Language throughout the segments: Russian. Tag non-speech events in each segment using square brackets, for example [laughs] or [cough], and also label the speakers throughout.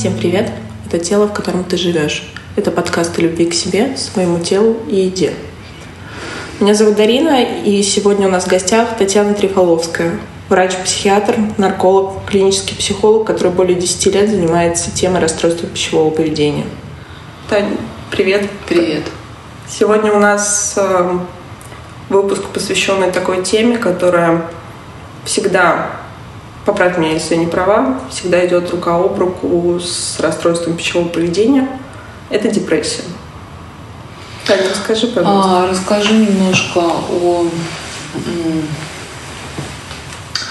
Speaker 1: Всем привет! Это тело, в котором ты живешь. Это подкаст о любви к себе, своему телу и еде. Меня зовут Дарина, и сегодня у нас в гостях Татьяна Трифоловская, врач-психиатр, нарколог, клинический психолог, который более 10 лет занимается темой расстройства пищевого поведения. Таня, привет.
Speaker 2: Привет.
Speaker 1: Сегодня у нас э, выпуск, посвященный такой теме, которая всегда поправь меня, если я не права, всегда идет рука об руку с расстройством пищевого поведения. Это депрессия. Таня, расскажи, пожалуйста.
Speaker 2: А, расскажи немножко о,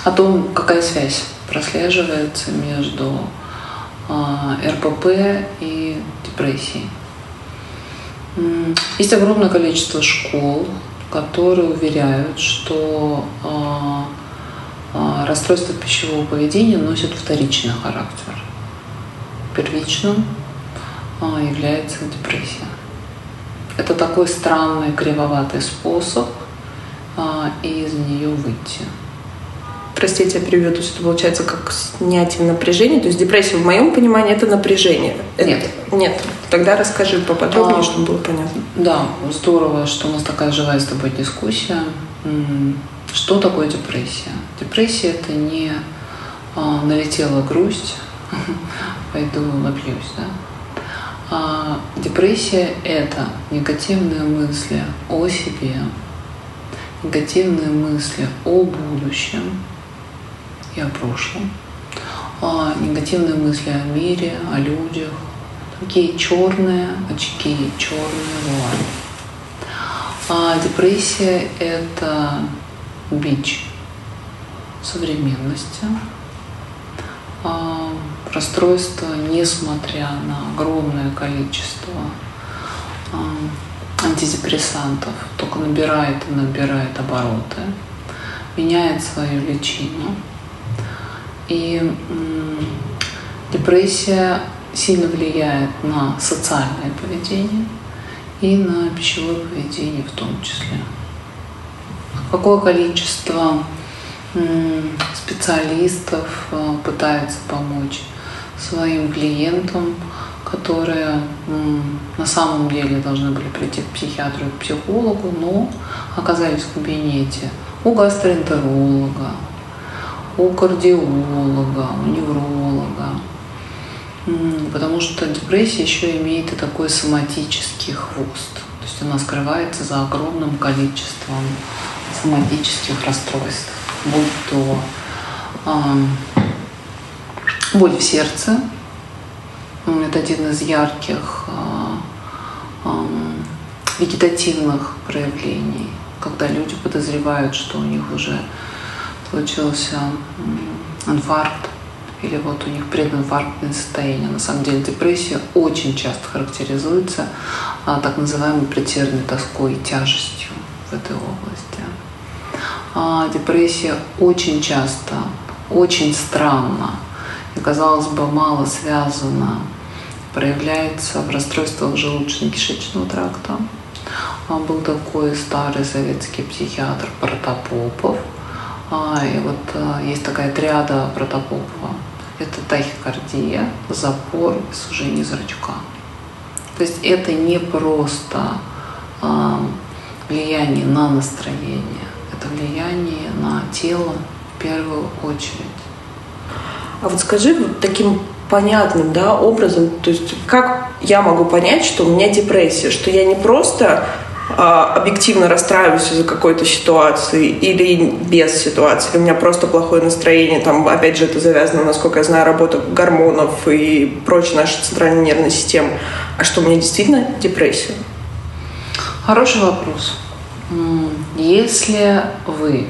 Speaker 2: о том, какая связь прослеживается между а, РПП и депрессией. Есть огромное количество школ, которые уверяют, что а, а, расстройство пищевого поведения носит вторичный характер. Первичным а, является депрессия. Это такой странный, кривоватый способ а, из нее выйти.
Speaker 1: Простите, я переведу. То есть это получается как снятие напряжения. То есть депрессия, в моем понимании, это напряжение.
Speaker 2: Нет.
Speaker 1: Это... Нет. Тогда расскажи поподробнее, а, чтобы было понятно.
Speaker 2: Да, здорово, что у нас такая живая с тобой дискуссия. Что такое депрессия? Депрессия это не а, налетела грусть, [laughs] пойду напьюсь, да? А депрессия это негативные мысли о себе, негативные мысли о будущем и о прошлом, а негативные мысли о мире, о людях, такие черные очки, черные вуали. А депрессия это бич современности, а, расстройство, несмотря на огромное количество а, антидепрессантов, только набирает и набирает обороты, меняет свою личину. И депрессия сильно влияет на социальное поведение и на пищевое поведение в том числе какое количество специалистов э, пытается помочь своим клиентам, которые на самом деле должны были прийти к психиатру и к психологу, но оказались в кабинете у гастроэнтеролога, у кардиолога, у невролога. Потому что депрессия еще имеет и такой соматический хвост. То есть она скрывается за огромным количеством соматических расстройств, будь то э, боль в сердце, это один из ярких э, э, вегетативных проявлений, когда люди подозревают, что у них уже случился инфаркт или вот у них прединфарктное состояние. На самом деле депрессия очень часто характеризуется а, так называемой претерной тоской и тяжестью в этой области депрессия очень часто, очень странно и, казалось бы, мало связана, проявляется в расстройствах желудочно-кишечного тракта. А, был такой старый советский психиатр Протопопов. А, и вот а, есть такая триада Протопопова. Это тахикардия, запор и сужение зрачка. То есть это не просто а, влияние на настроение, это влияние на тело в первую очередь.
Speaker 1: А вот скажи вот таким понятным да, образом, то есть как я могу понять, что у меня депрессия, что я не просто а, объективно расстраиваюсь из-за какой-то ситуации или без ситуации, или у меня просто плохое настроение, там, опять же, это завязано, насколько я знаю, работа гормонов и прочей нашей центральной нервной системы, а что у меня действительно депрессия?
Speaker 2: Хороший вопрос. Если вы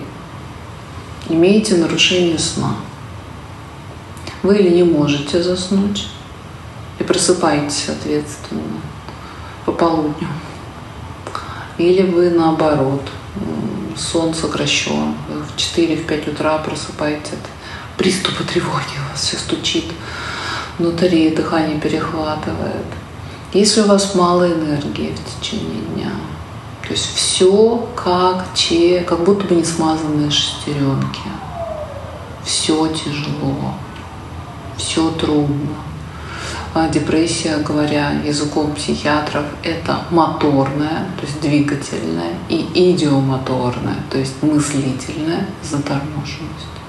Speaker 2: имеете нарушение сна, вы или не можете заснуть и просыпаетесь, соответственно, по полудню, или вы наоборот, сон сокращен, в 4-5 утра просыпаетесь от приступа тревоги, у вас все стучит внутри, дыхание перехватывает. Если у вас мало энергии в течение дня, то есть все как те, как будто бы не смазанные шестеренки. Все тяжело, все трудно. а, депрессия, говоря языком психиатров, это моторная, то есть двигательная, и идиомоторная, то есть мыслительная заторможенность.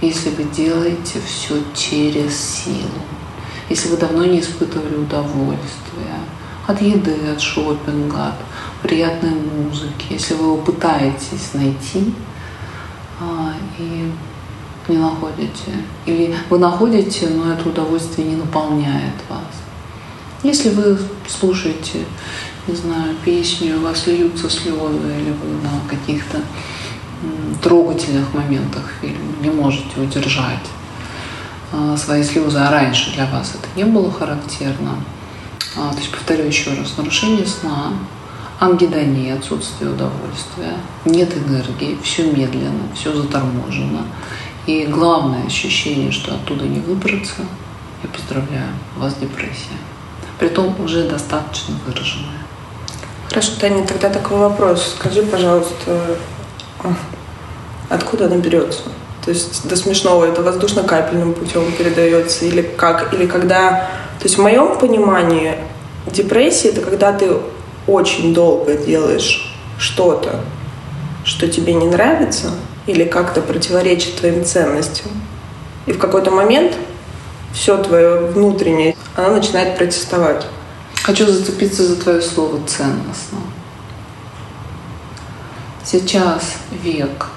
Speaker 2: Если вы делаете все через силу, если вы давно не испытывали удовольствия от еды, от шопинга, от приятной музыки, если вы его пытаетесь найти а, и не находите, или вы находите, но это удовольствие не наполняет вас. Если вы слушаете, не знаю, песню, у вас льются слезы, или вы на каких-то трогательных моментах фильма не можете удержать а, свои слезы, а раньше для вас это не было характерно. А, то есть, повторю еще раз, нарушение сна, ангидония, отсутствие удовольствия, нет энергии, все медленно, все заторможено. И главное ощущение, что оттуда не выбраться, я поздравляю, у вас депрессия. Притом уже достаточно выраженная.
Speaker 1: Хорошо, Таня, тогда такой вопрос. Скажи, пожалуйста, откуда она берется? То есть до смешного это воздушно-капельным путем передается или как? Или когда... То есть в моем понимании депрессия это когда ты очень долго делаешь что-то, что тебе не нравится, или как-то противоречит твоим ценностям. И в какой-то момент все твое внутреннее, оно начинает протестовать.
Speaker 2: Хочу зацепиться за твое слово «ценностно». Сейчас век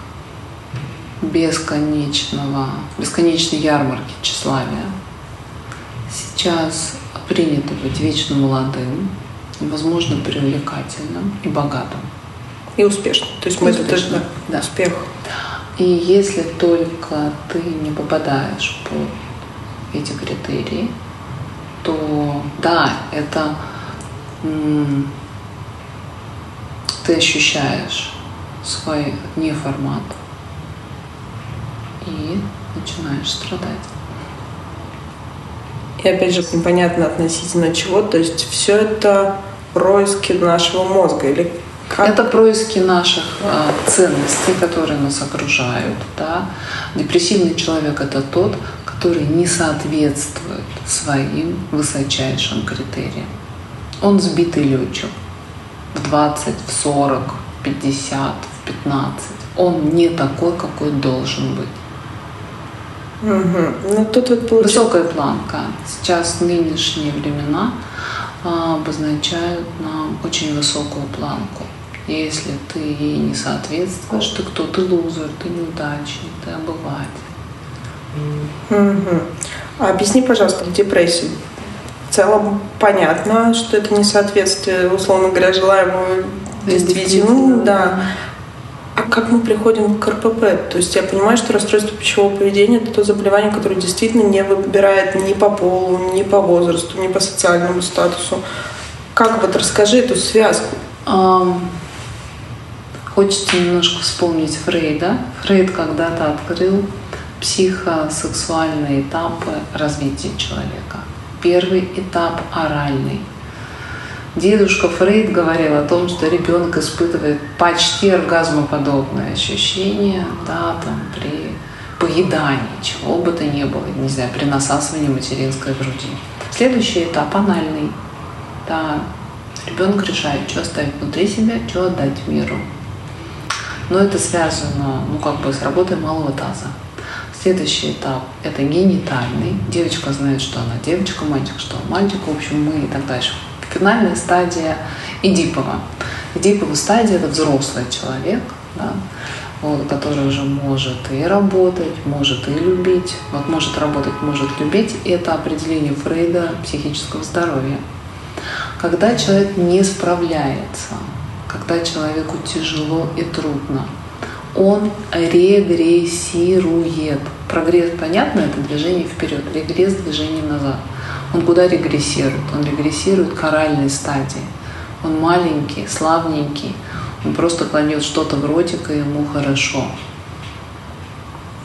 Speaker 2: бесконечного, бесконечной ярмарки тщеславия. Сейчас принято быть вечно молодым, возможно, привлекательным и богатым.
Speaker 1: И успешным. То есть мы это тоже да,
Speaker 2: да. успех. И если только ты не попадаешь под эти критерии, то да, это ты ощущаешь свой неформат и начинаешь страдать.
Speaker 1: И опять же, непонятно относительно чего, то есть все это происки нашего мозга или
Speaker 2: как? Это происки наших а, ценностей, которые нас окружают. Да? Депрессивный человек – это тот, который не соответствует своим высочайшим критериям. Он сбитый летчик в 20, в 40, в 50, в 15. Он не такой, какой должен быть.
Speaker 1: Угу. Ну, тут вот получается...
Speaker 2: Высокая планка. Сейчас нынешние времена обозначают нам очень высокую планку. Если ты ей не соответствуешь, ты кто? Ты лузер, ты неудачник, ты обыватель.
Speaker 1: Угу. А объясни, пожалуйста, депрессию. В целом понятно, что это несоответствие, условно говоря, желаемому действительно. Да. Как мы приходим к РПП? То есть я понимаю, что расстройство пищевого поведения – это то заболевание, которое действительно не выбирает ни по полу, ни по возрасту, ни по социальному статусу. Как вот расскажи эту связку?
Speaker 2: Хочется немножко вспомнить Фрейда. Фрейд когда-то открыл психосексуальные этапы развития человека. Первый этап – оральный. Дедушка Фрейд говорил о том, что ребенок испытывает почти оргазмоподобное ощущение да, там, при поедании, чего бы то ни было, не знаю, при насасывании материнской груди. Следующий этап – анальный. Да, ребенок решает, что оставить внутри себя, что отдать миру. Но это связано, ну, как бы с работой малого таза. Следующий этап – это генитальный. Девочка знает, что она девочка, мальчик, что он мальчик, в общем, мы и так дальше. Финальная стадия Эдипова. Эдипова стадия – это взрослый человек, да, вот, который уже может и работать, может и любить. Вот может работать, может любить. Это определение Фрейда психического здоровья. Когда человек не справляется когда человеку тяжело и трудно. Он регрессирует. Прогресс, понятно, это движение вперед, регресс – движение назад. Он куда регрессирует? Он регрессирует к оральной стадии. Он маленький, славненький, он просто кладет что-то в ротик, и ему хорошо.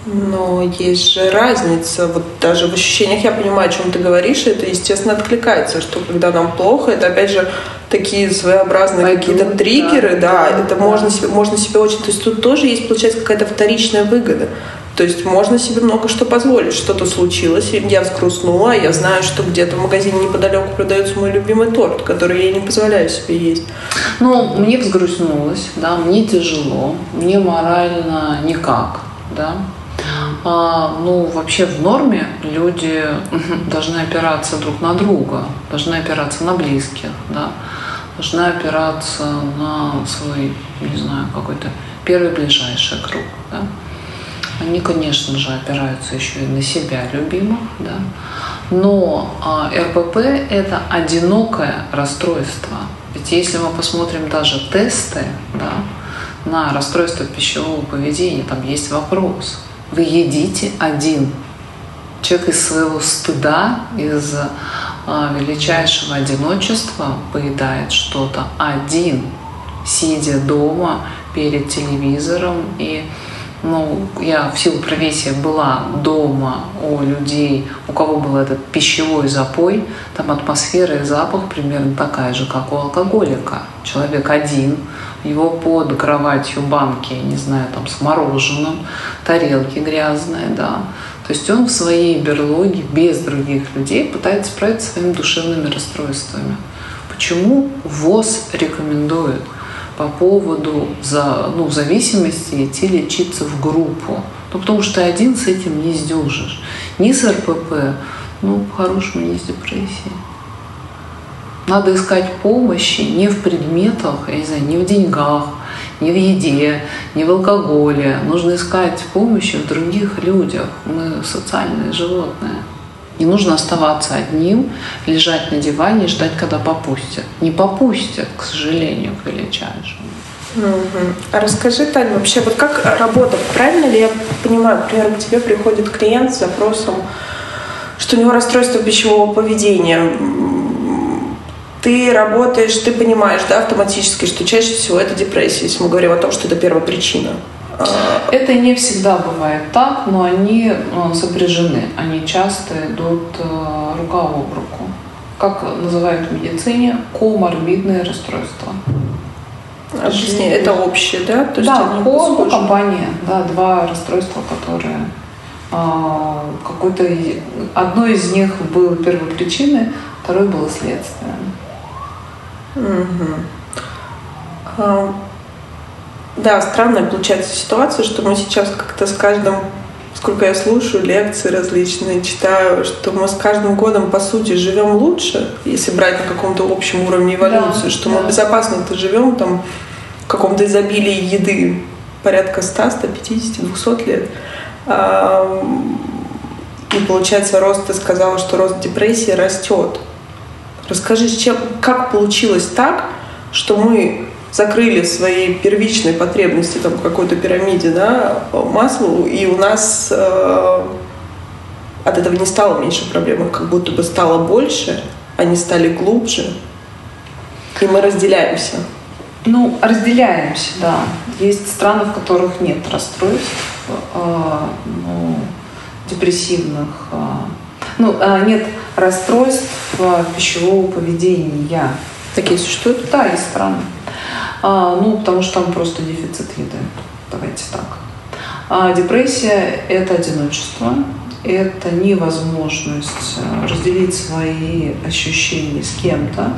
Speaker 1: Но есть же разница. Вот даже в ощущениях я понимаю, о чем ты говоришь, и это, естественно, откликается, что когда нам плохо, это, опять же, такие своеобразные какие-то триггеры, да, да, это да. Можно, себе, можно себе очень... То есть тут тоже есть, получается, какая-то вторичная выгода. То есть можно себе много что позволить. Что-то случилось, я взгрустнула, я знаю, что где-то в магазине неподалеку продается мой любимый торт, который я не позволяю себе есть.
Speaker 2: Ну, мне взгрустнулось, да, мне тяжело, мне морально никак, да. А, ну, вообще в норме люди должны опираться друг на друга, должны опираться на близких, да, должны опираться на свой, не знаю, какой-то первый ближайший круг, да. Они, конечно же, опираются еще и на себя любимых, да. Но а, РПП – это одинокое расстройство. Ведь если мы посмотрим даже тесты да, на расстройство пищевого поведения, там есть вопрос. Вы едите один. Человек из своего стыда, из а, величайшего одиночества поедает что-то один, сидя дома перед телевизором и ну, я в силу профессии была дома у людей, у кого был этот пищевой запой, там атмосфера и запах примерно такая же, как у алкоголика. Человек один, его под кроватью банки, не знаю, там с мороженым, тарелки грязные, да. То есть он в своей берлоге без других людей пытается справиться своими душевными расстройствами. Почему ВОЗ рекомендует по поводу за, ну, зависимости идти лечиться в группу. Ну, потому что один с этим не сдюжишь. Ни с РПП, ну, по-хорошему, ни с депрессией. Надо искать помощи не в предметах, я не знаю, не в деньгах, не в еде, не в алкоголе. Нужно искать помощи в других людях. Мы социальные животные. Не нужно оставаться одним, лежать на диване и ждать, когда попустят. Не попустят, к сожалению, к величайшему.
Speaker 1: Угу. А расскажи, Таня, вообще вот как работа? Правильно ли я понимаю, например, к тебе приходит клиент с запросом, что у него расстройство пищевого поведения. Ты работаешь, ты понимаешь, да, автоматически, что чаще всего это депрессия, если мы говорим о том, что это первая причина.
Speaker 2: Это не всегда бывает так, но они э, сопряжены. Они часто идут э, рука об руку. Как называют в медицине, коморбидные расстройства.
Speaker 1: Объясни, это общее, да?
Speaker 2: То есть да, ко, ну, компания, да, два расстройства, которые а, какой-то одно из них было первой причиной, второе было следствием.
Speaker 1: Угу. А, да, странная получается ситуация, что мы сейчас как-то с каждым, сколько я слушаю лекции различные, читаю, что мы с каждым годом, по сути, живем лучше, если брать на каком-то общем уровне эволюции, да, что да. мы безопасно-то живем там в каком-то изобилии еды порядка 100, 150, 200 лет. И получается, рост, ты сказала, что рост депрессии растет. Расскажи, чем, как получилось так, что мы закрыли свои первичные потребности там, какой-то пирамиде да, маслу, и у нас э, от этого не стало меньше проблем, как будто бы стало больше, они стали глубже, и мы разделяемся.
Speaker 2: Ну, разделяемся, да. Есть страны, в которых нет расстройств, э, ну, депрессивных, э, ну, э, нет расстройств э, пищевого поведения.
Speaker 1: Такие существуют?
Speaker 2: Да, есть страны. А, ну, потому что там просто дефицит еды. Давайте так. А депрессия – это одиночество, это невозможность э, разделить свои ощущения с кем-то.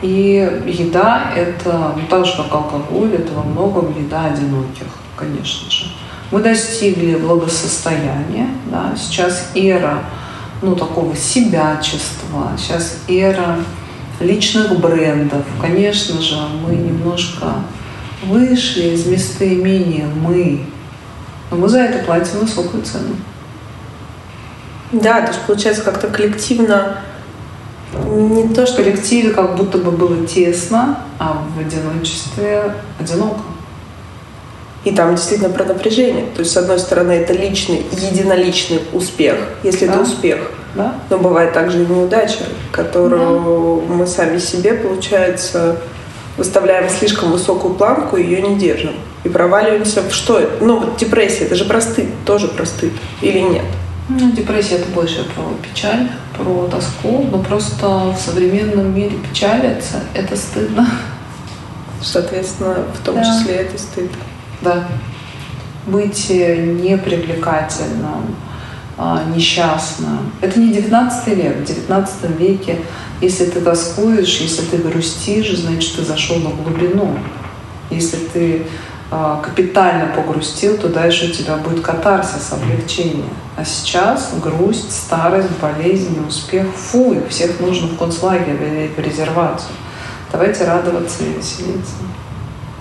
Speaker 2: И еда – это, ну, так же, как алкоголь, это во многом еда одиноких, конечно же. Мы достигли благосостояния, да, сейчас эра ну, такого себячества, сейчас эра личных брендов. Конечно же, мы немножко вышли из местоимения «мы», но мы за это платим высокую цену.
Speaker 1: Да, то есть получается как-то коллективно не то, что...
Speaker 2: В коллективе как будто бы было тесно, а в одиночестве одиноко.
Speaker 1: И там действительно про напряжение. То есть, с одной стороны, это личный, единоличный успех, если да. это успех. Да. Но бывает также и неудача, которую да. мы сами себе, получается, выставляем слишком высокую планку и ее не держим. И проваливаемся в что это? Ну, вот депрессия, это же просты, тоже просты или нет?
Speaker 2: Ну, депрессия это больше про печаль, про тоску, но просто в современном мире печалиться это стыдно.
Speaker 1: Соответственно, в том да. числе это стыд.
Speaker 2: Да. быть непривлекательным, а, несчастным. Это не 19 век. В 19 веке, если ты тоскуешь, если ты грустишь, значит, ты зашел на глубину. Если ты а, капитально погрустил, то дальше у тебя будет катарсис, облегчение. А сейчас грусть, старость, болезнь, успех, фу, их всех нужно в концлагерь или в резервацию. Давайте радоваться и веселиться.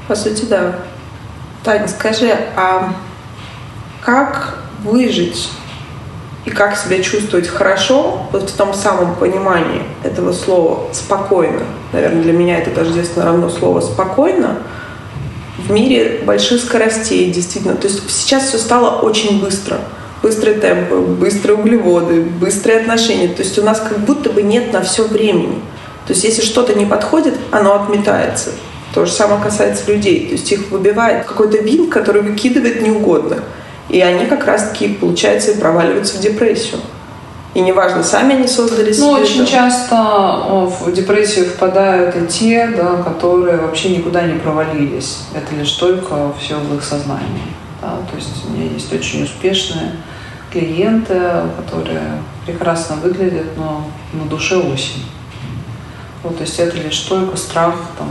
Speaker 1: По сути, да. Таня, скажи, а как выжить и как себя чувствовать хорошо, вот в том самом понимании этого слова «спокойно», наверное, для меня это тождественно равно слово «спокойно», в мире больших скоростей, действительно. То есть сейчас все стало очень быстро. Быстрые темпы, быстрые углеводы, быстрые отношения. То есть у нас как будто бы нет на все времени. То есть если что-то не подходит, оно отметается. То же самое касается людей. То есть их выбивает какой-то винт, который выкидывает неугодно. И они как раз-таки, получается, и проваливаются в депрессию. И неважно, сами они создали
Speaker 2: себе. Ну, очень это. часто в депрессию впадают и те, да, которые вообще никуда не провалились. Это лишь только все в их сознании. Да? То есть у меня есть очень успешные клиенты, которые прекрасно выглядят, но на душе осень. Вот, то есть это лишь только страх там,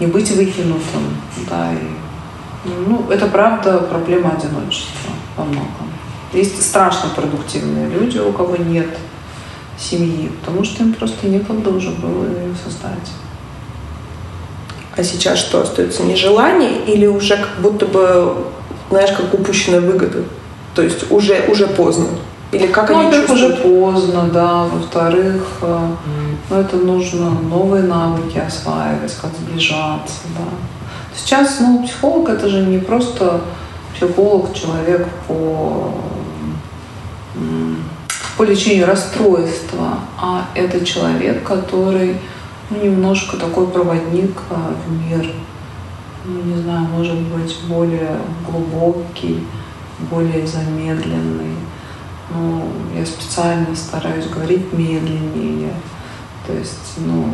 Speaker 2: не быть выкинутым. Да, и, ну, это правда проблема одиночества во многом. Есть страшно продуктивные люди, у кого нет семьи, потому что им просто некогда уже было ее создать.
Speaker 1: А сейчас что, остается нежелание или уже как будто бы, знаешь, как упущенная выгода? То есть уже, уже поздно? Или как ну, они
Speaker 2: чувствуют? уже поздно, да. Во-вторых, э, ну, это нужно новые навыки осваивать, как сближаться, да. Сейчас, ну, психолог это же не просто психолог, человек по по лечению расстройства, а это человек, который ну, немножко такой проводник а, в мир, ну, не знаю, может быть, более глубокий, более замедленный. Ну, я специально стараюсь говорить медленнее, то есть, ну,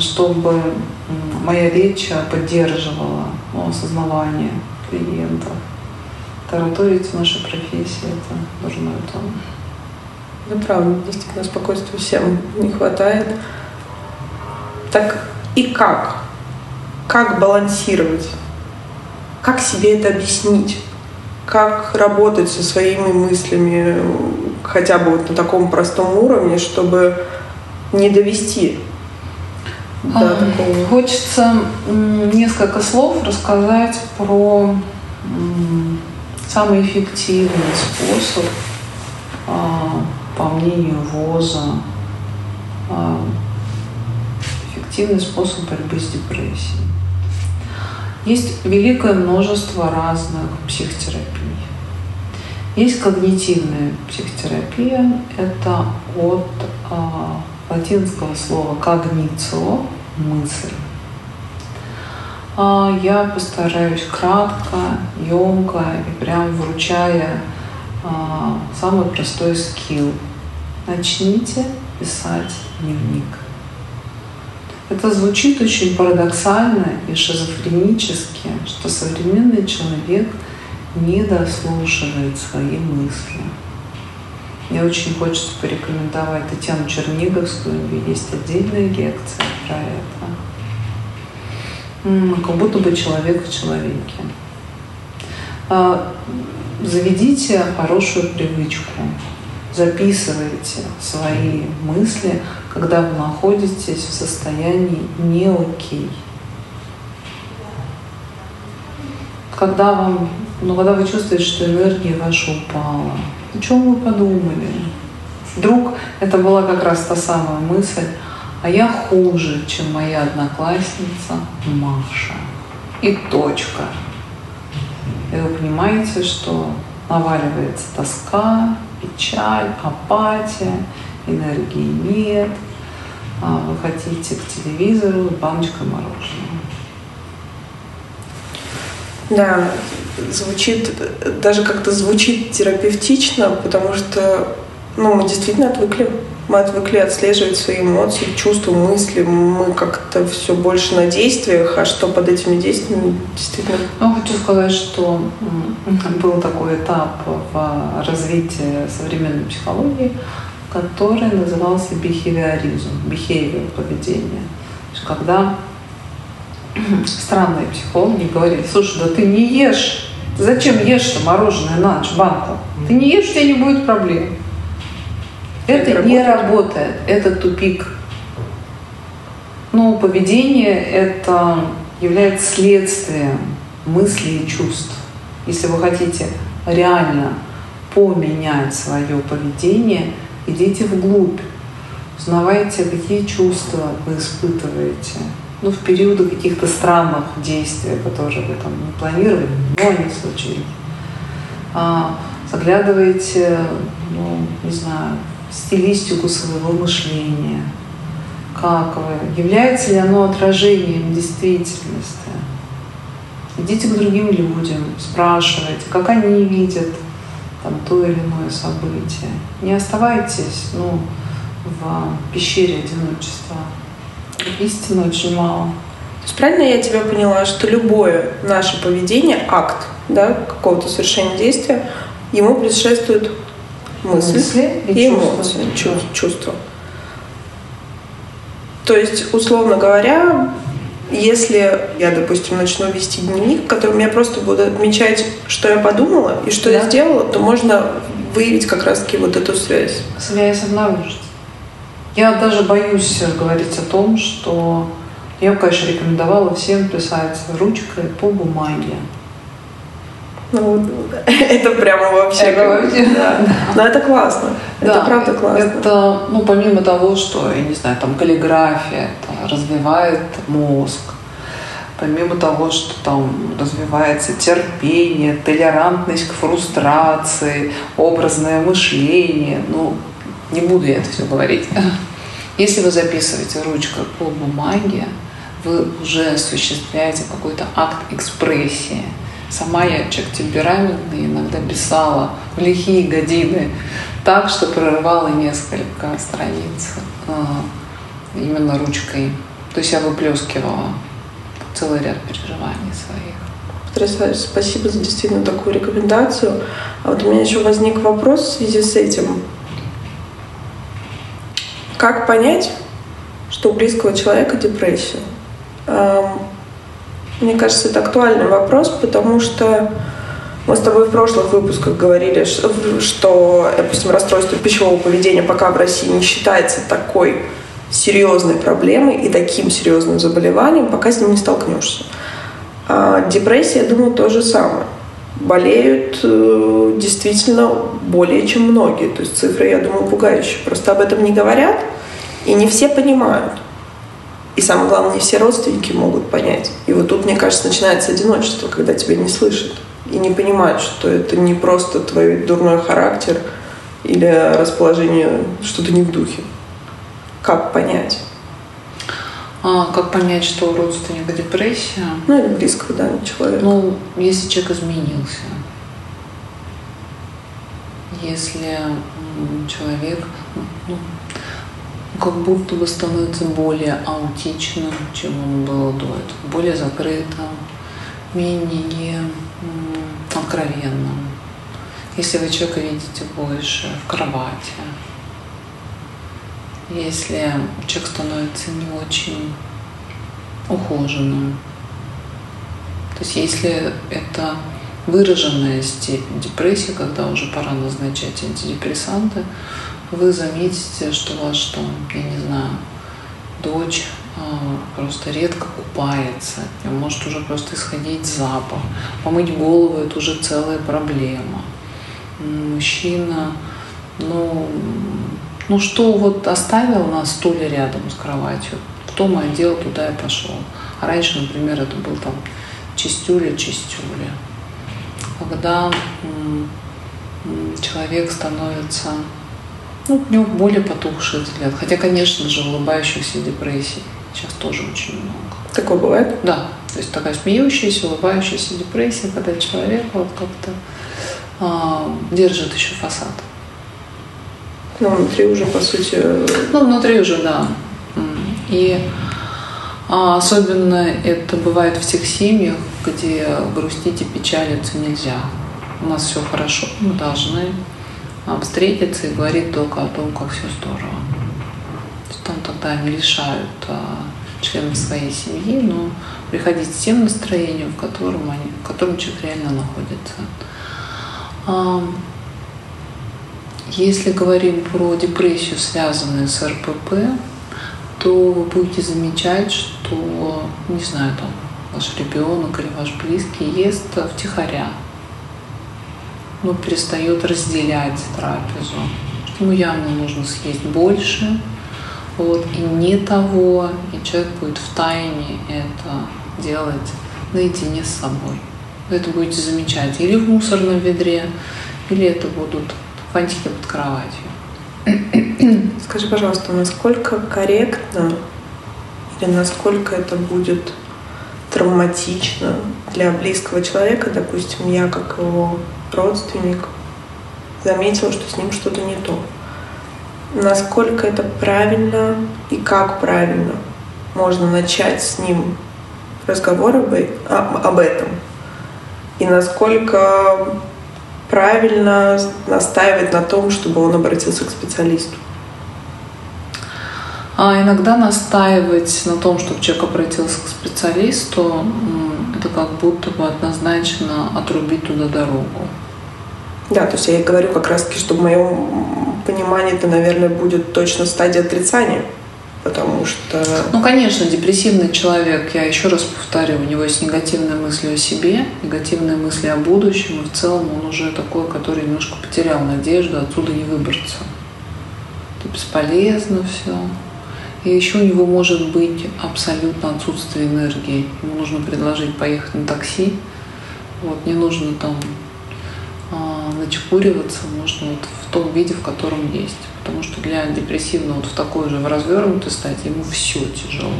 Speaker 2: чтобы моя речь поддерживала ну, осознавание клиентов. Тараторить в нашей профессии — это дурной тон.
Speaker 1: Это правда, действительно, спокойствия всем не хватает. Так и как? Как балансировать? Как себе это объяснить? Как работать со своими мыслями хотя бы вот на таком простом уровне, чтобы не довести
Speaker 2: до а, такого? Хочется несколько слов рассказать про самый эффективный способ а, по мнению ВОЗа, а, эффективный способ борьбы с депрессией. Есть великое множество разных психотерапий. Есть когнитивная психотерапия, это от а, латинского слова когницио – мысль. А, я постараюсь кратко, емко и прям вручая а, самый простой скилл. Начните писать дневник. Это звучит очень парадоксально и шизофренически, что современный человек не дослушивает свои мысли. Мне очень хочется порекомендовать Татьяну Черниговскую, у нее есть отдельная лекция про это. Как будто бы человек в человеке. А, заведите хорошую привычку. Записывайте свои мысли, когда вы находитесь в состоянии не окей. Когда вам, ну, когда вы чувствуете, что энергия ваша упала, о чем вы подумали? Вдруг это была как раз та самая мысль, а я хуже, чем моя одноклассница Маша. И точка. И вы понимаете, что наваливается тоска, печаль, апатия, энергии нет, а вы хотите к телевизору с баночкой мороженого.
Speaker 1: Да, звучит, даже как-то звучит терапевтично, потому что ну, мы действительно отвыкли Мы отвыкли отслеживать свои эмоции, чувства, мысли. Мы как-то все больше на действиях, а что под этими действиями действительно...
Speaker 2: Ну, хочу сказать, что [laughs] был такой этап в развитии современной психологии, который назывался бихевиоризм, behavior поведение. Когда [clears throat] странные психологи говорили, слушай, да ты не ешь, зачем ешь мороженое на ночь, банку? Ты не ешь, у тебя не будет проблем. Это, это не работает, это тупик. Но поведение это является следствием мыслей и чувств. Если вы хотите реально поменять свое поведение, идите вглубь, узнавайте, какие чувства вы испытываете. Ну, в периоды каких-то странных действий, которые вы там не планировали, но они случились. А, заглядывайте, ну, не знаю, стилистику своего мышления. Как вы? Является ли оно отражением действительности? Идите к другим людям, спрашивайте, как они видят там, то или иное событие. Не оставайтесь ну, в пещере одиночества. Истины очень мало.
Speaker 1: То есть правильно я тебя поняла, что любое наше поведение, акт да, какого-то совершения действия, ему предшествует мысли, мысли и, и эмоции, чувства. чувства. То есть, условно говоря, если я, допустим, начну вести дневник, в котором я просто буду отмечать, что я подумала и что да. я сделала, то можно выявить как раз-таки вот эту связь.
Speaker 2: Связь обнаружить. Я даже боюсь говорить о том, что я бы, конечно, рекомендовала всем писать ручкой по бумаге.
Speaker 1: Ну, это прямо вообще... Это вообще, да. Но это классно. Да, это правда классно.
Speaker 2: Это, ну, помимо того, что, я не знаю, там каллиграфия, это развивает мозг, помимо того, что там развивается терпение, толерантность к фрустрации, образное мышление, ну, не буду я это все говорить. [clears throat] Если вы записываете ручкой по бумаге, вы уже осуществляете какой-то акт экспрессии – Сама я человек темпераментный, иногда писала в лихие годины так, что прорывала несколько страниц а, именно ручкой. То есть я выплескивала целый ряд переживаний своих.
Speaker 1: Потрясающе. Спасибо за действительно такую рекомендацию. А вот у меня еще возник вопрос в связи с этим. Как понять, что у близкого человека депрессия? Мне кажется, это актуальный вопрос, потому что мы с тобой в прошлых выпусках говорили, что, допустим, расстройство пищевого поведения пока в России не считается такой серьезной проблемой и таким серьезным заболеванием, пока с ним не столкнешься. А депрессия, я думаю, то же самое. Болеют э, действительно более чем многие. То есть цифры, я думаю, пугающие. Просто об этом не говорят, и не все понимают. И самое главное, не все родственники могут понять. И вот тут, мне кажется, начинается одиночество, когда тебя не слышат и не понимают, что это не просто твой дурной характер или расположение, что то не в духе. Как понять?
Speaker 2: А, как понять, что у родственника депрессия?
Speaker 1: Ну, или близкого, да, человека.
Speaker 2: Ну, если человек изменился. Если человек, ну, как будто бы становится более аутичным, чем он был до этого, более закрытым, менее откровенным. Если вы человека видите больше в кровати, если человек становится не очень ухоженным, то есть если это выраженная степень депрессии, когда уже пора назначать антидепрессанты, вы заметите, что ваш там, я не знаю, дочь а, просто редко купается, может уже просто исходить запах. Помыть голову – это уже целая проблема. Мужчина, ну, ну что вот оставил на стуле рядом с кроватью, кто мой одел, туда и пошел. А раньше, например, это был там чистюля, чистюля. Когда человек становится ну, у него более потухший взгляд. Хотя, конечно же, улыбающихся депрессий сейчас тоже очень много.
Speaker 1: Такое бывает?
Speaker 2: Да. То есть такая смеющаяся, улыбающаяся депрессия, когда человек вот как-то а, держит еще фасад.
Speaker 1: Ну, внутри уже, по сути...
Speaker 2: Ну, внутри уже, да. И а особенно это бывает в тех семьях, где грустить и печалиться нельзя. У нас все хорошо, мы должны встретиться и говорить только о том, как все здорово. Там тогда они лишают а, членов своей семьи, но приходить с тем настроением, в котором, они, в котором человек реально находится. Если говорим про депрессию, связанную с РПП, то вы будете замечать, что, не знаю, там, ваш ребенок или ваш близкий ест втихаря, но перестает разделять трапезу, ему явно нужно съесть больше, вот, и не того, и человек будет в тайне это делать наедине с собой. Вы это будете замечать или в мусорном ведре, или это будут фантики под кроватью.
Speaker 1: Скажи, пожалуйста, насколько корректно или насколько это будет травматично для близкого человека, допустим, я как его родственник заметила, что с ним что-то не то. Насколько это правильно и как правильно можно начать с ним разговор об, об этом. И насколько правильно настаивать на том, чтобы он обратился к специалисту.
Speaker 2: А иногда настаивать на том, чтобы человек обратился к специалисту, это как будто бы однозначно отрубить туда дорогу.
Speaker 1: Да, то есть я говорю как раз таки, что в моем понимании это, наверное, будет точно стадия отрицания потому что...
Speaker 2: Ну, конечно, депрессивный человек, я еще раз повторю, у него есть негативные мысли о себе, негативные мысли о будущем, и в целом он уже такой, который немножко потерял надежду, отсюда не выбраться. Это бесполезно все. И еще у него может быть абсолютно отсутствие энергии. Ему нужно предложить поехать на такси. Вот, не нужно там начепуриваться, можно вот в том виде, в котором есть. Потому что для депрессивного вот в такой же в развернутой стадии ему все тяжело.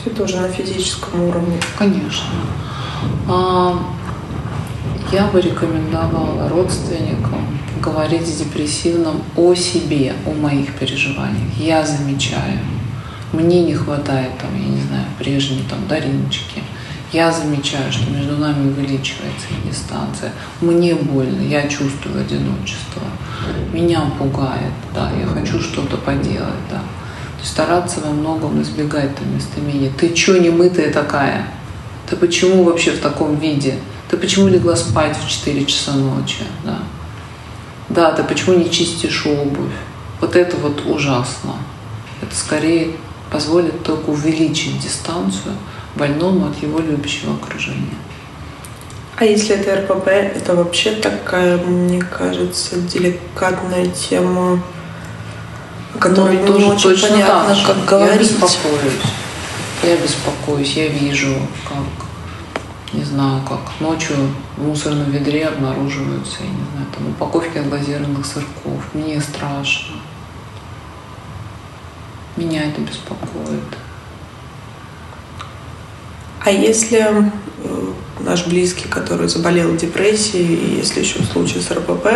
Speaker 1: Все тоже на физическом уровне.
Speaker 2: Конечно. А, я бы рекомендовала родственникам говорить с депрессивным о себе, о моих переживаниях. Я замечаю. Мне не хватает, там, я не знаю, прежней там Дариночки я замечаю, что между нами увеличивается дистанция. Мне больно, я чувствую одиночество. Меня пугает, да, я хочу что-то поделать, да. То есть стараться во многом избегать там местоимения. Ты чё не мытая такая? Ты почему вообще в таком виде? Ты почему легла спать в 4 часа ночи? Да, да ты почему не чистишь обувь? Вот это вот ужасно. Это скорее позволит только увеличить дистанцию – больному от его любящего окружения.
Speaker 1: А если это РПП, это вообще такая, мне кажется, деликатная тема, о которой ну, не очень точно понятно, так как говорить.
Speaker 2: Я беспокоюсь. Я беспокоюсь, я вижу, как, не знаю, как ночью в мусорном ведре обнаруживаются, я не знаю, там упаковки от глазированных сырков. Мне страшно. Меня это беспокоит.
Speaker 1: А если наш близкий, который заболел депрессией, и если еще в случае с РПП,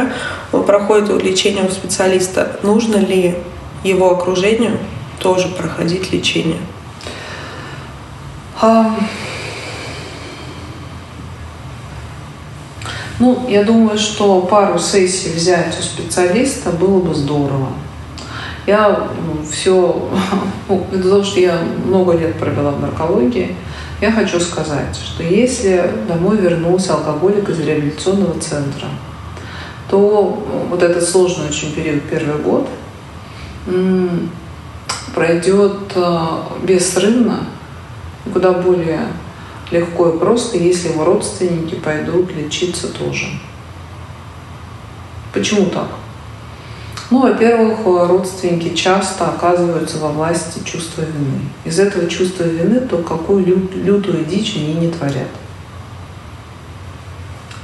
Speaker 1: он проходит лечение у специалиста, нужно ли его окружению тоже проходить лечение? А...
Speaker 2: Ну, я думаю, что пару сессий взять у специалиста было бы здорово. Я ну, все, [laughs] ну, из-за того, что я много лет провела в наркологии, я хочу сказать, что если домой вернулся алкоголик из реабилитационного центра, то вот этот сложный очень период, первый год, пройдет а, бессрывно, куда более легко и просто, если его родственники пойдут лечиться тоже. Почему так? Ну, во-первых, родственники часто оказываются во власти чувства вины. Из этого чувства вины то какую лютую дичь они не творят.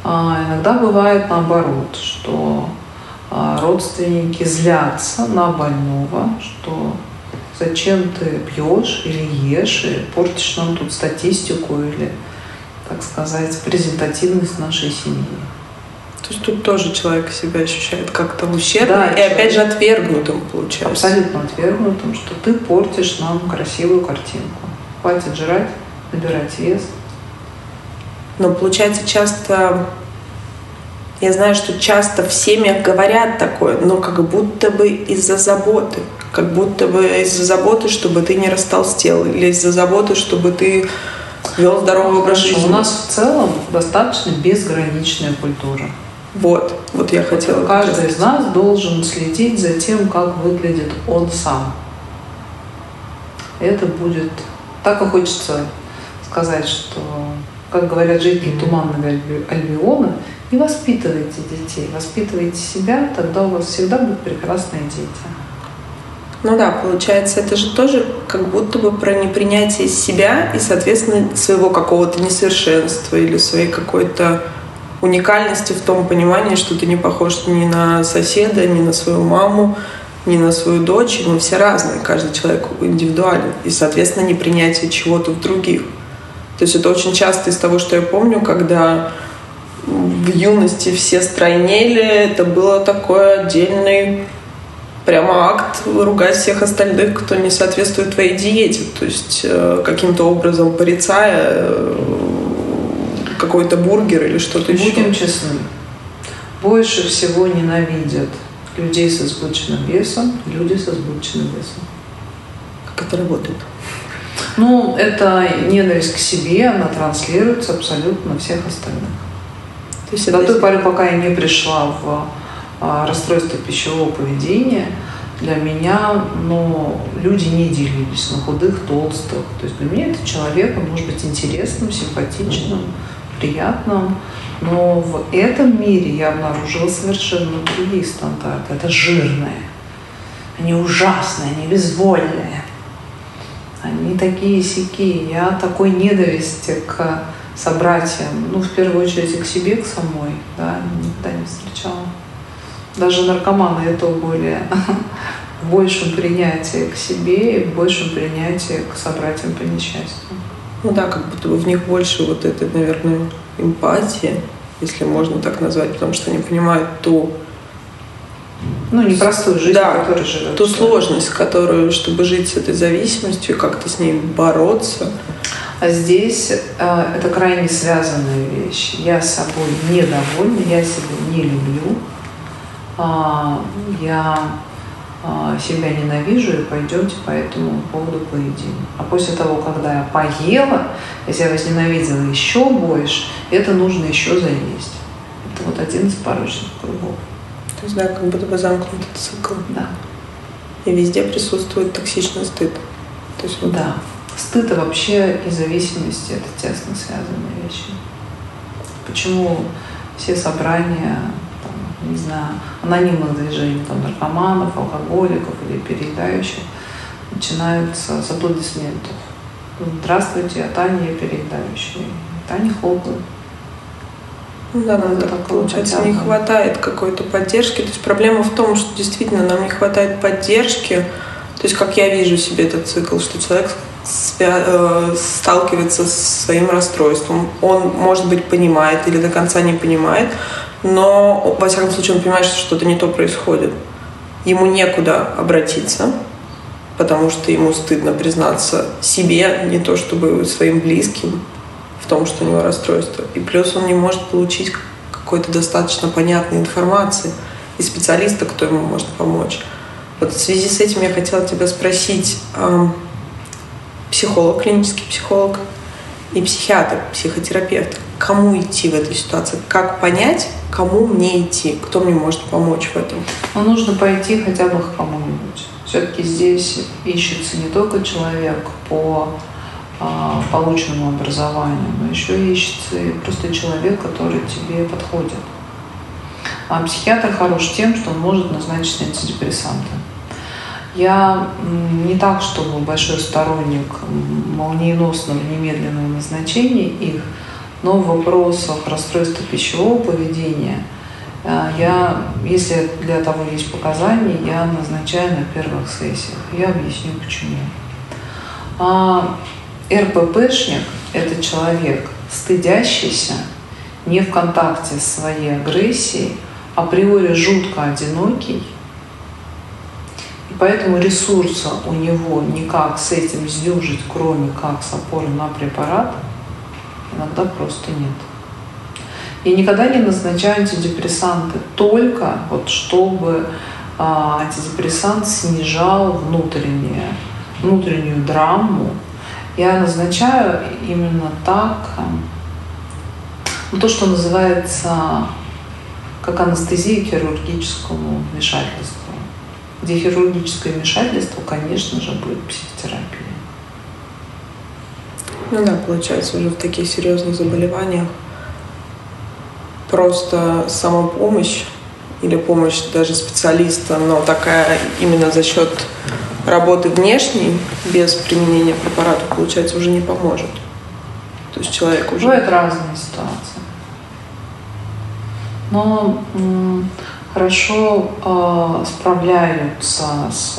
Speaker 2: А иногда бывает наоборот, что а, родственники злятся на больного, что зачем ты пьешь или ешь и портишь нам тут статистику или, так сказать, презентативность нашей семьи.
Speaker 1: То есть тут тоже человек себя ощущает как-то ущербным да, и человек... опять же отвергнутым получается.
Speaker 2: Абсолютно отвергнутым, что ты портишь нам красивую картинку. Хватит жрать, набирать вес.
Speaker 1: Но получается часто я знаю, что часто в семьях говорят такое, но как будто бы из-за заботы. Как будто бы из-за заботы, чтобы ты не растолстел. Или из-за заботы, чтобы ты вел здоровый образ жизни.
Speaker 2: У нас в целом достаточно безграничная культура.
Speaker 1: Вот, вот я хотела.
Speaker 2: Каждый из нас должен следить за тем, как выглядит он сам. Это будет так и хочется сказать, что, как говорят жители Туманного Альбиона, не воспитывайте детей, воспитывайте себя, тогда у вас всегда будут прекрасные дети.
Speaker 1: Ну да, получается, это же тоже как будто бы про непринятие себя и, соответственно, своего какого-то несовершенства или своей какой-то уникальности в том понимании, что ты не похож ни на соседа, ни на свою маму, ни на свою дочь. Мы все разные, каждый человек индивидуален. И, соответственно, непринятие чего-то в других. То есть это очень часто из того, что я помню, когда в юности все стройнели, это было такой отдельный прямо акт ругать всех остальных, кто не соответствует твоей диете. То есть э, каким-то образом порицая э, какой-то бургер или что-то еще.
Speaker 2: Будем честны. Больше всего ненавидят людей с избыточным весом, люди с избыточным весом.
Speaker 1: Как это работает?
Speaker 2: Ну, это ненависть к себе, она транслируется абсолютно на всех остальных. То есть до той поры, пока я не пришла в а, расстройство пищевого поведения, для меня ну, люди не делились на худых, толстых. То есть для меня это человек, он может быть интересным, симпатичным, приятным. Но в этом мире я обнаружила совершенно другие стандарты. Это жирные. Они ужасные, они безвольные. Они такие сики. Я такой ненависти к собратьям, ну, в первую очередь и к себе, к самой, да, никогда не встречала. Даже наркоманы это более [laughs] в большем принятии к себе и в большем принятии к собратьям по несчастью.
Speaker 1: Ну да, как будто бы в них больше вот этой, наверное, эмпатии, если можно так назвать, потому что они понимают ту
Speaker 2: ну, непростую жизнь,
Speaker 1: да, которой живет. Ту сложность, которую, чтобы жить с этой зависимостью, как-то с ней бороться.
Speaker 2: А здесь э, это крайне связанная вещь. Я собой недовольна, я себя не люблю, э, я себя ненавижу, и пойдемте по этому поводу поедим. А после того, когда я поела, я себя возненавидела еще больше, это нужно еще заесть. Это вот один из порочных кругов.
Speaker 1: То есть, да, как будто бы замкнутый цикл.
Speaker 2: Да.
Speaker 1: И везде присутствует токсичный стыд.
Speaker 2: То есть, вот да. Стыд и вообще и зависимость – это тесно связанные вещи. Почему все собрания, не знаю, анонимных движений, там, наркоманов, алкоголиков или переедающих начинаются с аплодисментов. Здравствуйте, я Таня, переедающая. Таня хлопает.
Speaker 1: Ну да, надо так получается, не хватает какой-то поддержки. То есть проблема в том, что действительно нам не хватает поддержки. То есть как я вижу себе этот цикл, что человек Э, сталкивается с своим расстройством. Он, может быть, понимает или до конца не понимает, но, во всяком случае, он понимает, что что-то не то происходит. Ему некуда обратиться, потому что ему стыдно признаться себе, не то чтобы своим близким, в том, что у него расстройство. И плюс он не может получить какой-то достаточно понятной информации и специалиста, кто ему может помочь. Вот в связи с этим я хотела тебя спросить, психолог, клинический психолог и психиатр, психотерапевт. Кому идти в этой ситуации? Как понять, кому мне идти? Кто мне может помочь в этом?
Speaker 2: Ну, нужно пойти хотя бы к кому-нибудь. Все-таки здесь ищется не только человек по а, полученному образованию, но еще ищется и просто человек, который тебе подходит. А психиатр хорош тем, что он может назначить антидепрессанты. Я не так, чтобы большой сторонник молниеносного немедленного назначения их, но в вопросах расстройства пищевого поведения э, я, если для того есть показания, я назначаю на первых сессиях. Я объясню почему. А РППшник – это человек, стыдящийся, не в контакте с своей агрессией, априори жутко одинокий, и поэтому ресурса у него никак с этим сдюжить, кроме как с опоры на препарат, иногда просто нет. Я никогда не назначаю антидепрессанты только вот чтобы а, антидепрессант снижал внутреннее, внутреннюю драму. Я назначаю именно так, ну, то, что называется как анестезия хирургическому вмешательству. Где хирургическое вмешательство, конечно же, будет психотерапия.
Speaker 1: Ну да, получается, уже в таких серьезных заболеваниях просто самопомощь или помощь даже специалиста, но такая именно за счет работы внешней, без применения препарата, получается, уже не поможет. То есть человек уже...
Speaker 2: Бывают разные ситуации. Но хорошо э, справляются с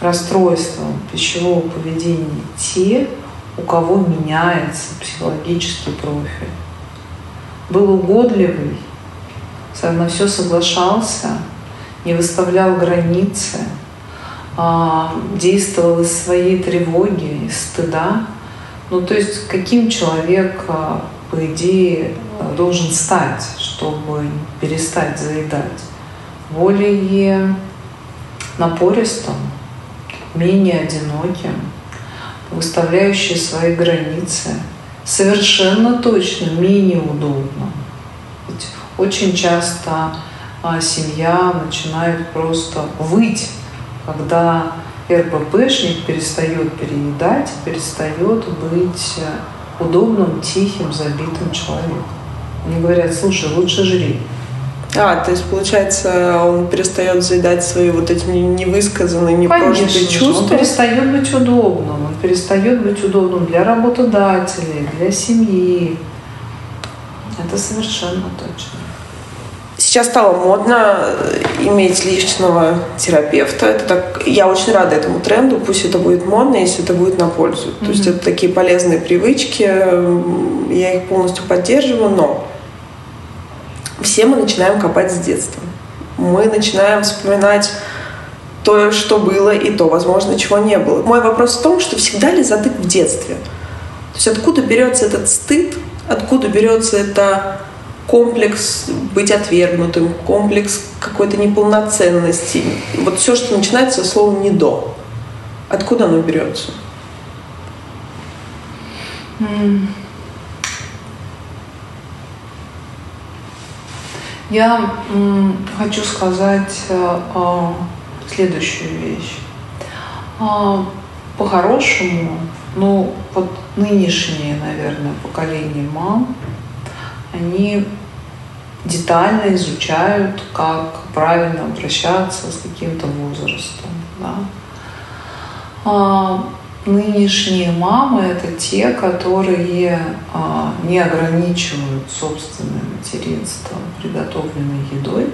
Speaker 2: расстройством пищевого поведения те, у кого меняется психологический профиль. Был угодливый, на все соглашался, не выставлял границы, а, действовал из своей тревоги, из стыда. Ну, то есть каким человек, а, по идее, должен стать, чтобы перестать заедать? Более напористым, менее одиноким, выставляющий свои границы, совершенно точно менее удобным. Ведь очень часто а, семья начинает просто выть, когда РППшник перестает переедать, перестает быть удобным, тихим, забитым человеком. Они говорят, слушай, лучше жри.
Speaker 1: А, то есть, получается, он перестает заедать свои вот эти невысказанные, непрожитые чувства?
Speaker 2: он перестает быть удобным. Он перестает быть удобным для работодателей, для семьи. Это совершенно точно.
Speaker 1: Сейчас стало модно иметь личного терапевта. Это так, я очень рада этому тренду. Пусть это будет модно, если это будет на пользу. Mm-hmm. То есть это такие полезные привычки. Я их полностью поддерживаю, но все мы начинаем копать с детства. Мы начинаем вспоминать то, что было, и то, возможно, чего не было. Мой вопрос в том, что всегда ли затык в детстве? То есть откуда берется этот стыд, откуда берется это комплекс быть отвергнутым, комплекс какой-то неполноценности. Вот все, что начинается со слова «не до». Откуда оно берется?
Speaker 2: Я хочу сказать э, следующую вещь. По-хорошему, ну вот нынешнее, наверное, поколение мам, они детально изучают, как правильно обращаться с каким-то возрастом. Да? Нынешние мамы — это те, которые а, не ограничивают собственное материнство приготовленной едой,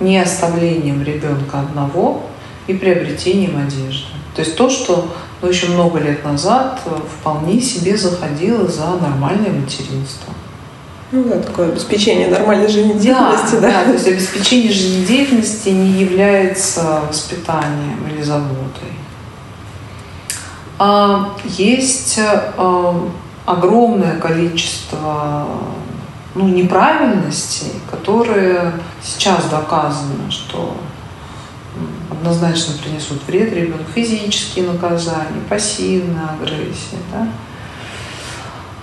Speaker 2: не оставлением ребенка одного и приобретением одежды. То есть то, что ну, еще много лет назад вполне себе заходило за нормальное материнство.
Speaker 1: Ну да, такое обеспечение нормальной жизнедеятельности, да,
Speaker 2: да. да. То есть обеспечение жизнедеятельности не является воспитанием или заботой. А есть а, огромное количество ну, неправильностей, которые сейчас доказано, что однозначно принесут вред ребенку, физические наказания, пассивная агрессия.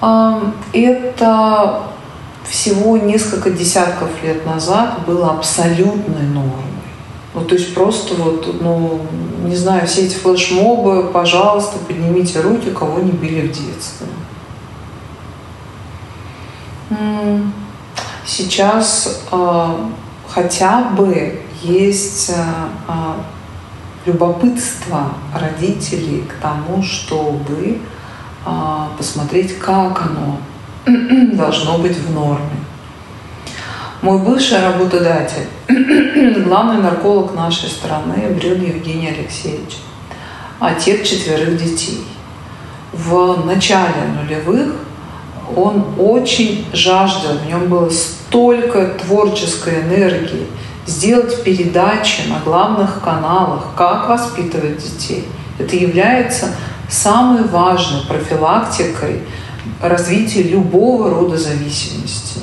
Speaker 2: Да? Это всего несколько десятков лет назад было абсолютной нормой. Ну, то есть просто вот, ну, не знаю, все эти флешмобы, пожалуйста, поднимите руки, кого не били в детстве. Сейчас э, хотя бы есть э, любопытство родителей к тому, чтобы э, посмотреть, как оно [clears throat] должно быть в норме. Мой бывший работодатель, [clears throat] главный нарколог нашей страны, Брюн Евгений Алексеевич, отец четверых детей. В начале нулевых он очень жаждал, в нем было столько творческой энергии сделать передачи на главных каналах, как воспитывать детей. Это является самой важной профилактикой развития любого рода зависимости.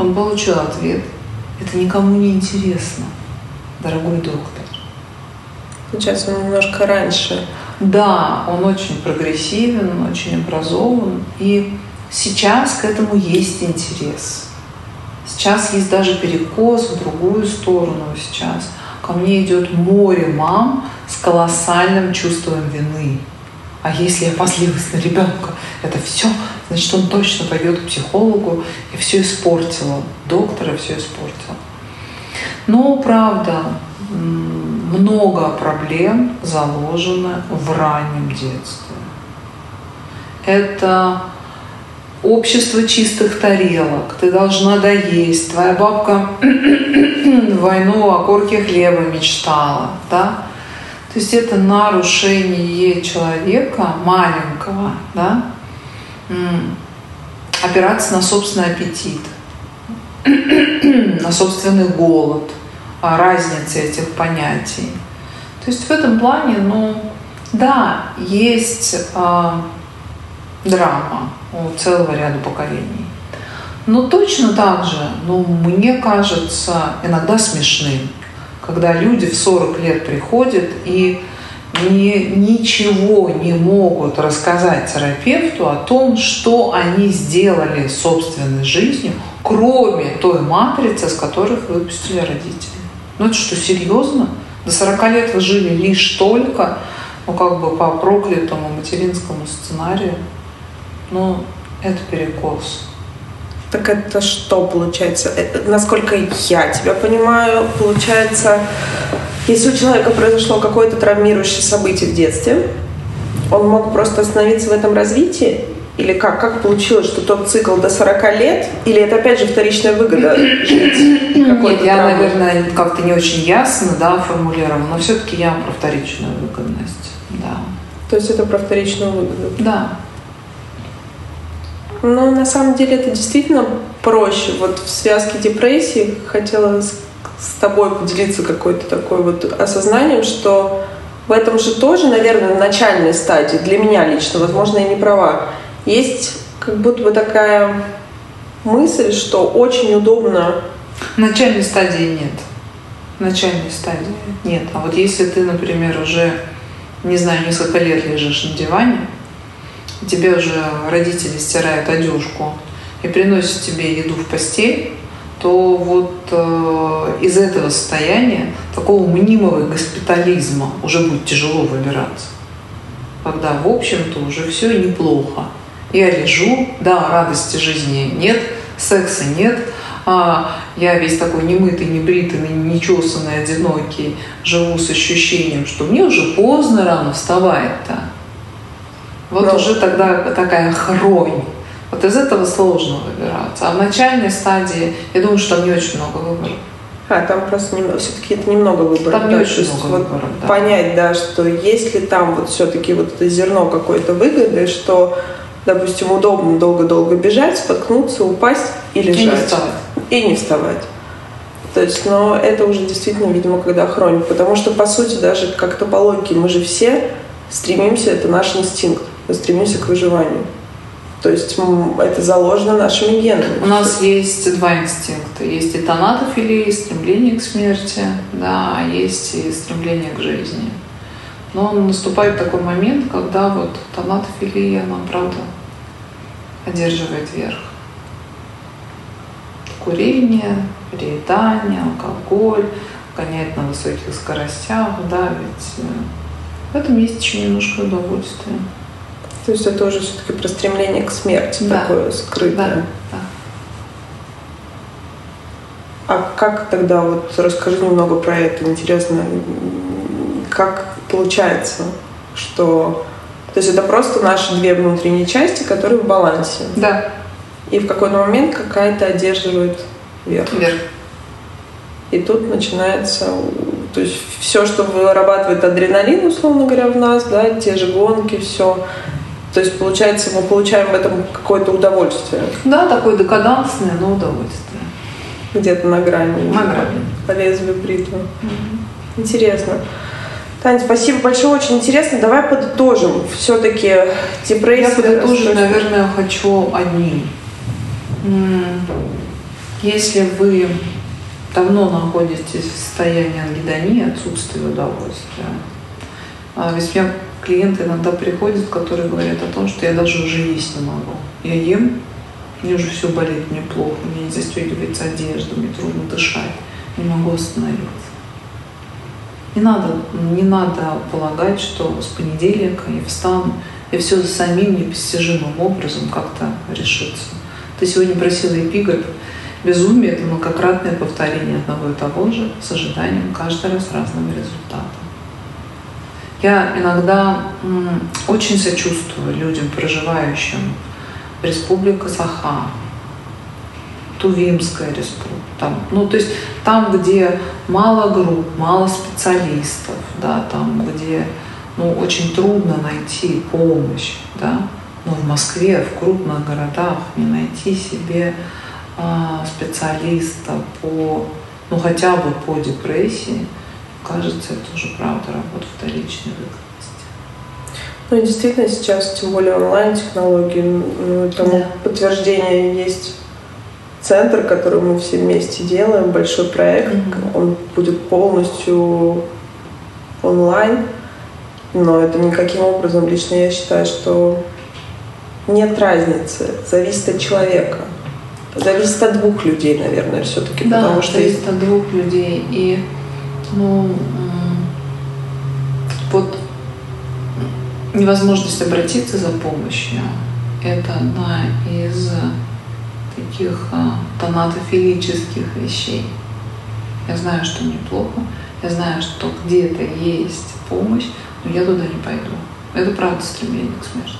Speaker 2: Он получил ответ. Это никому не интересно, дорогой доктор.
Speaker 1: Сейчас он немножко раньше.
Speaker 2: Да, он очень прогрессивен, очень образован. И сейчас к этому есть интерес. Сейчас есть даже перекос в другую сторону сейчас. Ко мне идет море мам с колоссальным чувством вины. А если я позлилась на ребенка, это все, значит, он точно пойдет к психологу и все испортила. Доктора все испортила. Но, правда, много проблем заложено в раннем детстве. Это общество чистых тарелок, ты должна доесть, твоя бабка [coughs] войну о корке хлеба мечтала, да? То есть это нарушение человека маленького, да? Опираться на собственный аппетит, [clears throat] на собственный голод, разница этих понятий. То есть в этом плане, ну, да, есть э, драма, у целого ряда поколений. Но точно так же, ну, мне кажется, иногда смешным, когда люди в 40 лет приходят и ни, ничего не могут рассказать терапевту о том, что они сделали собственной жизнью, кроме той матрицы, с которых выпустили родители. Ну это что, серьезно? До 40 лет вы жили лишь только, ну как бы по проклятому материнскому сценарию. Ну, это перекос.
Speaker 1: Так это что получается? Это, насколько я тебя понимаю, получается, если у человека произошло какое-то травмирующее событие в детстве, он мог просто остановиться в этом развитии? Или как? Как получилось, что тот цикл до 40 лет? Или это опять же вторичная выгода [clears throat] жить?
Speaker 2: Нет, я, наверное, как-то не очень ясно да, формулировала, но все-таки я про вторичную выгодность. Да.
Speaker 1: То есть это про вторичную выгоду?
Speaker 2: Да.
Speaker 1: Ну, на самом деле это действительно проще. Вот в связке депрессии хотела с, тобой поделиться какой-то такой вот осознанием, что в этом же тоже, наверное, начальной стадии, для меня лично, возможно, я не права, есть как будто бы такая мысль, что очень удобно...
Speaker 2: Начальной стадии нет. Начальной стадии нет. А вот если ты, например, уже, не знаю, несколько лет лежишь на диване, тебе уже родители стирают одежку и приносят тебе еду в постель, то вот э, из этого состояния, такого мнимого госпитализма, уже будет тяжело выбираться. Когда, в общем-то, уже все неплохо. Я лежу, да, радости жизни нет, секса нет, а я весь такой немытый, небритый, нечесанный, одинокий, живу с ощущением, что мне уже поздно рано вставать-то. Вот Но... уже тогда такая хронь. Вот из этого сложно выбираться. А в начальной стадии, я думаю, что там не очень много выборов.
Speaker 1: А, там просто немного, все-таки это немного выборов.
Speaker 2: Там
Speaker 1: да,
Speaker 2: не очень много вот выборов,
Speaker 1: да. Понять, да, что если там вот все-таки вот это зерно какой-то выгоды, что, допустим, удобно долго-долго бежать, споткнуться, упасть и лежать.
Speaker 2: И не вставать.
Speaker 1: И не вставать. То есть, но это уже действительно, видимо, когда хроник. Потому что, по сути, даже как-то по логике мы же все стремимся, это наш инстинкт стремимся к выживанию. То есть это заложено нашими генами.
Speaker 2: У нас есть два инстинкта. Есть и тонатофилия, и стремление к смерти, да, а есть и стремление к жизни. Но наступает такой момент, когда вот тонатофилия, она, правда, одерживает верх. Курение, переедание, алкоголь, гоняет на высоких скоростях, да, ведь э, в этом есть еще немножко удовольствия.
Speaker 1: То есть это уже все-таки про стремление к смерти
Speaker 2: да.
Speaker 1: такое скрытое.
Speaker 2: Да. да.
Speaker 1: А как тогда, вот расскажи немного про это, интересно, как получается, что... То есть это просто наши две внутренние части, которые в балансе.
Speaker 2: Да.
Speaker 1: И в какой-то момент какая-то одерживает верх.
Speaker 2: Верх.
Speaker 1: И тут начинается, то есть все, что вырабатывает адреналин, условно говоря, в нас, да, те же гонки, все, То есть, получается, мы получаем в этом какое-то удовольствие.
Speaker 2: Да, такое декадансное, но удовольствие.
Speaker 1: Где-то на грани.
Speaker 2: На грани.
Speaker 1: По лезвию бритвы. Интересно. Таня, спасибо большое, очень интересно. Давай подытожим. Все-таки депрессия...
Speaker 2: Я подытожить, наверное, хочу одни. Если вы давно находитесь в состоянии ангидонии, отсутствия удовольствия, а ведь меня клиенты иногда приходят, которые говорят о том, что я даже уже есть не могу. Я ем, мне уже все болит, мне плохо, мне не застегивается одежда, мне трудно дышать, не могу остановиться. Не надо, не надо полагать, что с понедельника я встану, и все самим непостижимым образом как-то решится. Ты сегодня просила эпиграф «Безумие – это многократное повторение одного и того же с ожиданием каждый раз разного результата». Я иногда очень сочувствую людям, проживающим в Республике Саха, Тувимская республика. Там, ну, то есть там, где мало групп, мало специалистов, да, там, где ну, очень трудно найти помощь, да, но в Москве, в крупных городах не найти себе а, специалиста по, ну, хотя бы по депрессии – кажется, это уже правда работа вторичной выгодности.
Speaker 1: Ну и действительно сейчас, тем более онлайн-технологии, ну, тому да. подтверждение есть центр, который мы все вместе делаем, большой проект, mm-hmm. он будет полностью онлайн, но это никаким образом, лично я считаю, что нет разницы, зависит от человека. Зависит от двух людей, наверное, все-таки.
Speaker 2: Да, потому что зависит от двух людей. И ну, вот невозможность обратиться за помощью – это одна из таких а, тонатофилических вещей. Я знаю, что мне плохо, я знаю, что где-то есть помощь, но я туда не пойду. Это правда стремление к смерти.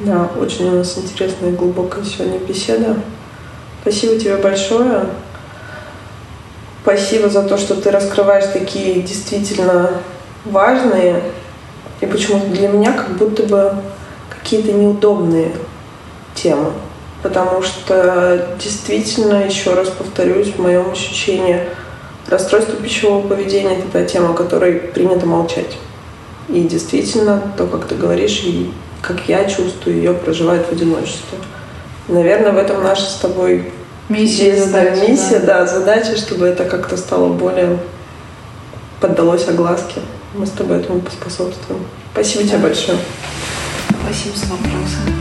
Speaker 1: Да, очень у нас интересная и глубокая сегодня беседа. Спасибо тебе большое. Спасибо за то, что ты раскрываешь такие действительно важные и почему-то для меня как будто бы какие-то неудобные темы. Потому что действительно, еще раз повторюсь, в моем ощущении расстройство пищевого поведения – это та тема, о которой принято молчать. И действительно, то, как ты говоришь, и как я чувствую, ее проживает в одиночестве. Наверное, в этом наша с тобой
Speaker 2: Миссия,
Speaker 1: задача, миссия, да. да, задача, чтобы это как-то стало более поддалось огласке. Мы с тобой этому поспособствуем. Спасибо да. тебе большое.
Speaker 2: Спасибо за вопросы.